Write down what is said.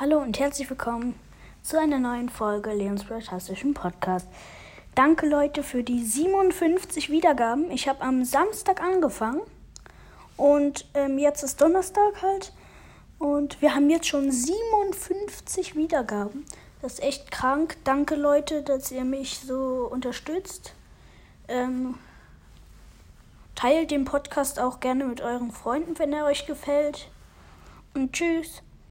Hallo und herzlich willkommen zu einer neuen Folge Leons Fantastischen Podcast. Danke Leute für die 57 Wiedergaben. Ich habe am Samstag angefangen und ähm, jetzt ist Donnerstag halt und wir haben jetzt schon 57 Wiedergaben. Das ist echt krank. Danke Leute, dass ihr mich so unterstützt. Ähm, teilt den Podcast auch gerne mit euren Freunden, wenn er euch gefällt. Und tschüss.